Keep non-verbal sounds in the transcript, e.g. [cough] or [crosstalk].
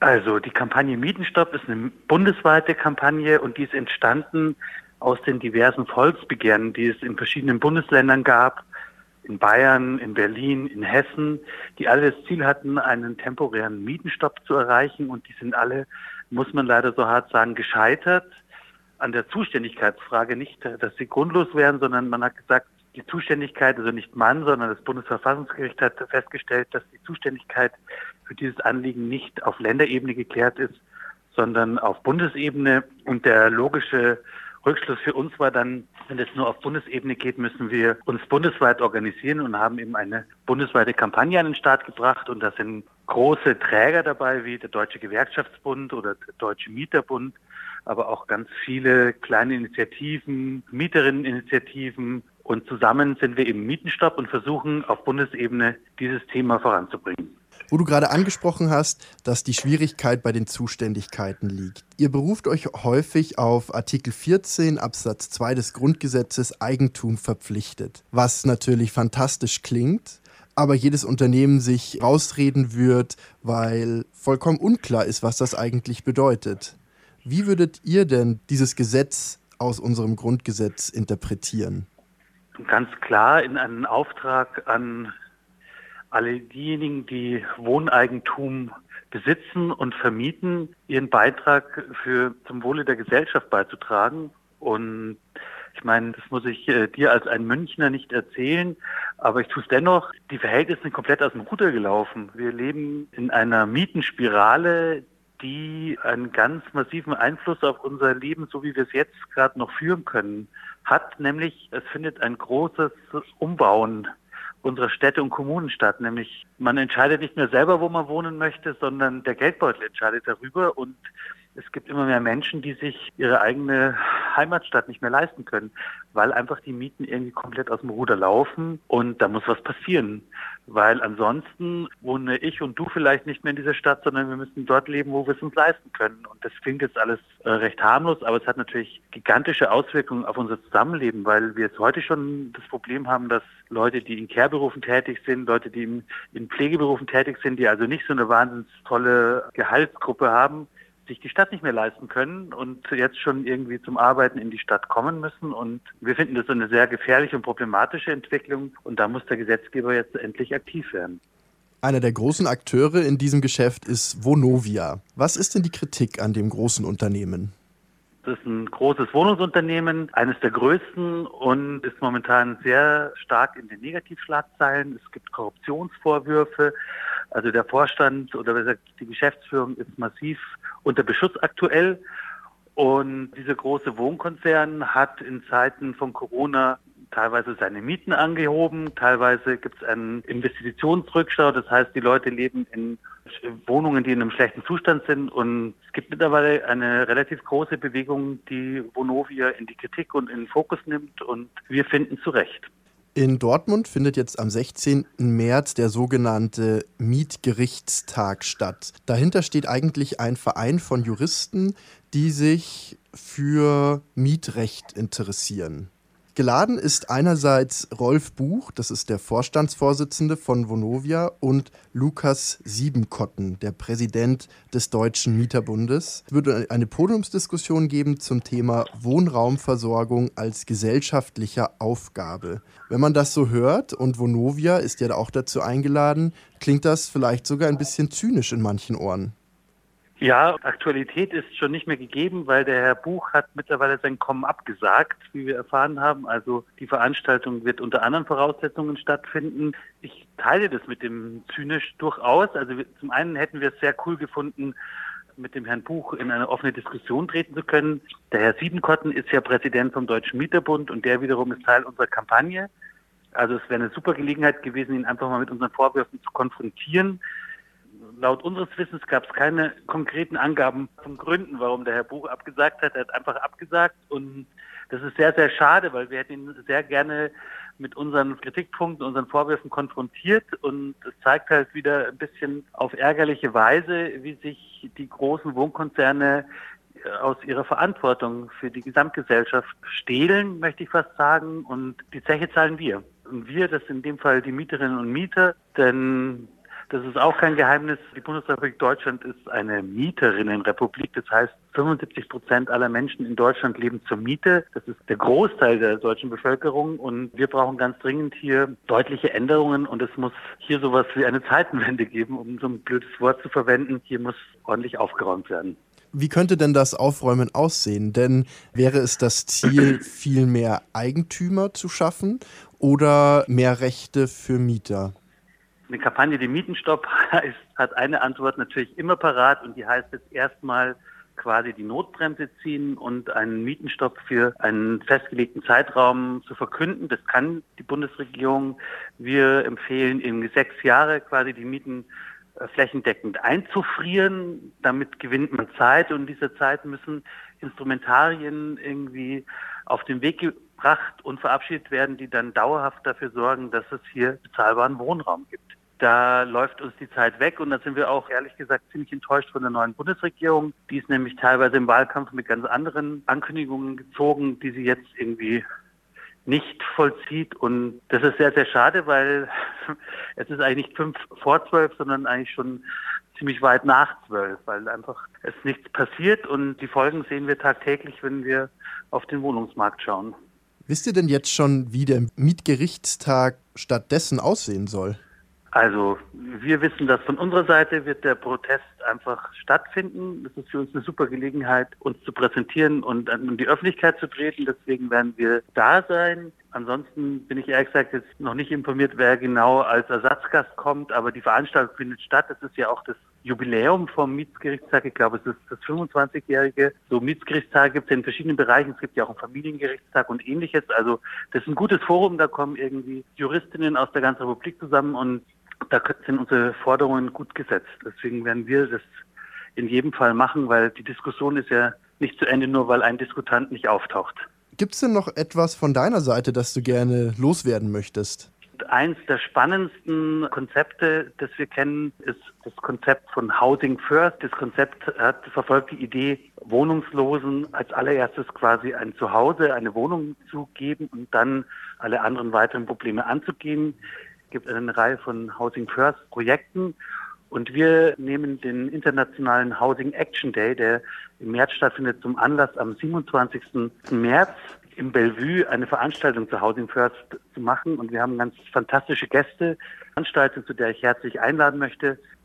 Also die Kampagne Mietenstopp ist eine bundesweite Kampagne und die ist entstanden aus den diversen Volksbegehren, die es in verschiedenen Bundesländern gab, in Bayern, in Berlin, in Hessen, die alle das Ziel hatten, einen temporären Mietenstopp zu erreichen. Und die sind alle, muss man leider so hart sagen, gescheitert an der Zuständigkeitsfrage. Nicht, dass sie grundlos wären, sondern man hat gesagt, die Zuständigkeit, also nicht man, sondern das Bundesverfassungsgericht hat festgestellt, dass die Zuständigkeit für dieses Anliegen nicht auf Länderebene geklärt ist, sondern auf Bundesebene. Und der logische Rückschluss für uns war dann, wenn es nur auf Bundesebene geht, müssen wir uns bundesweit organisieren und haben eben eine bundesweite Kampagne an den Start gebracht. Und da sind große Träger dabei, wie der Deutsche Gewerkschaftsbund oder der Deutsche Mieterbund, aber auch ganz viele kleine Initiativen, Mieterinneninitiativen. Und zusammen sind wir im Mietenstopp und versuchen auf Bundesebene dieses Thema voranzubringen. Wo du gerade angesprochen hast, dass die Schwierigkeit bei den Zuständigkeiten liegt. Ihr beruft euch häufig auf Artikel 14 Absatz 2 des Grundgesetzes Eigentum verpflichtet, was natürlich fantastisch klingt, aber jedes Unternehmen sich rausreden wird, weil vollkommen unklar ist, was das eigentlich bedeutet. Wie würdet ihr denn dieses Gesetz aus unserem Grundgesetz interpretieren? Ganz klar in einen Auftrag an alle diejenigen, die Wohneigentum besitzen und vermieten, ihren Beitrag für zum Wohle der Gesellschaft beizutragen. Und ich meine, das muss ich äh, dir als ein Münchner nicht erzählen, aber ich tue es dennoch. Die Verhältnisse sind komplett aus dem Ruder gelaufen. Wir leben in einer Mietenspirale, die einen ganz massiven Einfluss auf unser Leben, so wie wir es jetzt gerade noch führen können, hat. Nämlich, es findet ein großes Umbauen unserer Städte und Kommunen statt. Nämlich, man entscheidet nicht mehr selber, wo man wohnen möchte, sondern der Geldbeutel entscheidet darüber und es gibt immer mehr Menschen, die sich ihre eigene Heimatstadt nicht mehr leisten können, weil einfach die Mieten irgendwie komplett aus dem Ruder laufen und da muss was passieren. Weil ansonsten wohne ich und du vielleicht nicht mehr in dieser Stadt, sondern wir müssen dort leben, wo wir es uns leisten können. Und das klingt jetzt alles äh, recht harmlos, aber es hat natürlich gigantische Auswirkungen auf unser Zusammenleben, weil wir jetzt heute schon das Problem haben, dass Leute, die in Care-Berufen tätig sind, Leute, die in, Pflegeberufen tätig sind, die also nicht so eine wahnsinnig tolle Gehaltsgruppe haben, sich die Stadt nicht mehr leisten können und jetzt schon irgendwie zum Arbeiten in die Stadt kommen müssen. Und wir finden das eine sehr gefährliche und problematische Entwicklung. Und da muss der Gesetzgeber jetzt endlich aktiv werden. Einer der großen Akteure in diesem Geschäft ist Vonovia. Was ist denn die Kritik an dem großen Unternehmen? Das ist ein großes Wohnungsunternehmen, eines der größten und ist momentan sehr stark in den Negativschlagzeilen. Es gibt Korruptionsvorwürfe. Also der Vorstand oder gesagt, die Geschäftsführung ist massiv unter Beschuss aktuell. Und dieser große Wohnkonzern hat in Zeiten von Corona teilweise seine Mieten angehoben, teilweise gibt es einen Investitionsrückschau, das heißt, die Leute leben in Wohnungen, die in einem schlechten Zustand sind und es gibt mittlerweile eine relativ große Bewegung, die Vonovia in die Kritik und in den Fokus nimmt und wir finden zu Recht. In Dortmund findet jetzt am 16. März der sogenannte Mietgerichtstag statt. Dahinter steht eigentlich ein Verein von Juristen, die sich für Mietrecht interessieren. Geladen ist einerseits Rolf Buch, das ist der Vorstandsvorsitzende von Vonovia, und Lukas Siebenkotten, der Präsident des Deutschen Mieterbundes. Es würde eine Podiumsdiskussion geben zum Thema Wohnraumversorgung als gesellschaftlicher Aufgabe. Wenn man das so hört, und Vonovia ist ja auch dazu eingeladen, klingt das vielleicht sogar ein bisschen zynisch in manchen Ohren. Ja, Aktualität ist schon nicht mehr gegeben, weil der Herr Buch hat mittlerweile sein Kommen abgesagt, wie wir erfahren haben. Also die Veranstaltung wird unter anderen Voraussetzungen stattfinden. Ich teile das mit dem zynisch durchaus. Also zum einen hätten wir es sehr cool gefunden, mit dem Herrn Buch in eine offene Diskussion treten zu können. Der Herr Siebenkotten ist ja Präsident vom Deutschen Mieterbund und der wiederum ist Teil unserer Kampagne. Also es wäre eine super Gelegenheit gewesen, ihn einfach mal mit unseren Vorwürfen zu konfrontieren laut unseres Wissens gab es keine konkreten Angaben von Gründen, warum der Herr Buch abgesagt hat. Er hat einfach abgesagt und das ist sehr, sehr schade, weil wir hätten ihn sehr gerne mit unseren Kritikpunkten, unseren Vorwürfen konfrontiert und es zeigt halt wieder ein bisschen auf ärgerliche Weise, wie sich die großen Wohnkonzerne äh, aus ihrer Verantwortung für die Gesamtgesellschaft stehlen, möchte ich fast sagen, und die Zeche zahlen wir. Und wir, das sind in dem Fall die Mieterinnen und Mieter, denn Das ist auch kein Geheimnis. Die Bundesrepublik Deutschland ist eine Mieterinnenrepublik. Das heißt, 75 Prozent aller Menschen in Deutschland leben zur Miete. Das ist der Großteil der deutschen Bevölkerung. Und wir brauchen ganz dringend hier deutliche Änderungen. Und es muss hier sowas wie eine Zeitenwende geben, um so ein blödes Wort zu verwenden. Hier muss ordentlich aufgeräumt werden. Wie könnte denn das Aufräumen aussehen? Denn wäre es das Ziel, viel mehr Eigentümer zu schaffen oder mehr Rechte für Mieter? Eine Kampagne, die Mietenstopp [laughs] heißt, hat eine Antwort natürlich immer parat und die heißt jetzt erstmal quasi die Notbremse ziehen und einen Mietenstopp für einen festgelegten Zeitraum zu verkünden. Das kann die Bundesregierung. Wir empfehlen in sechs Jahre quasi die Mieten äh, flächendeckend einzufrieren. Damit gewinnt man Zeit und in dieser Zeit müssen Instrumentarien irgendwie auf den Weg gebracht und verabschiedet werden, die dann dauerhaft dafür sorgen, dass es hier bezahlbaren Wohnraum gibt. Da läuft uns die Zeit weg und da sind wir auch ehrlich gesagt ziemlich enttäuscht von der neuen Bundesregierung. Die ist nämlich teilweise im Wahlkampf mit ganz anderen Ankündigungen gezogen, die sie jetzt irgendwie nicht vollzieht. Und das ist sehr, sehr schade, weil [laughs] es ist eigentlich nicht fünf vor zwölf, sondern eigentlich schon ziemlich weit nach zwölf, weil einfach es nichts passiert und die Folgen sehen wir tagtäglich, wenn wir auf den Wohnungsmarkt schauen. Wisst ihr denn jetzt schon, wie der Mietgerichtstag stattdessen aussehen soll? Also wir wissen, dass von unserer Seite wird der Protest einfach stattfinden. Das ist für uns eine super Gelegenheit, uns zu präsentieren und in die Öffentlichkeit zu treten. Deswegen werden wir da sein. Ansonsten bin ich ehrlich gesagt jetzt noch nicht informiert, wer genau als Ersatzgast kommt, aber die Veranstaltung findet statt. Es ist ja auch das Jubiläum vom Mietsgerichtstag. Ich glaube, es ist das 25-jährige. So Mietsgerichtstage gibt es in verschiedenen Bereichen. Es gibt ja auch einen Familiengerichtstag und ähnliches. Also das ist ein gutes Forum. Da kommen irgendwie Juristinnen aus der ganzen Republik zusammen und da sind unsere Forderungen gut gesetzt. Deswegen werden wir das in jedem Fall machen, weil die Diskussion ist ja nicht zu Ende, nur weil ein Diskutant nicht auftaucht. Gibt es denn noch etwas von deiner Seite, das du gerne loswerden möchtest? Eins der spannendsten Konzepte, das wir kennen, ist das Konzept von Housing First. Das Konzept hat verfolgt die Idee, Wohnungslosen als allererstes quasi ein Zuhause, eine Wohnung zu geben und dann alle anderen weiteren Probleme anzugehen gibt eine Reihe von Housing First Projekten. Und wir nehmen den internationalen Housing Action Day, der im März stattfindet, zum Anlass am 27. März im Bellevue eine Veranstaltung zu Housing First zu machen. Und wir haben ganz fantastische Gäste, Veranstaltung, zu der ich herzlich einladen möchte.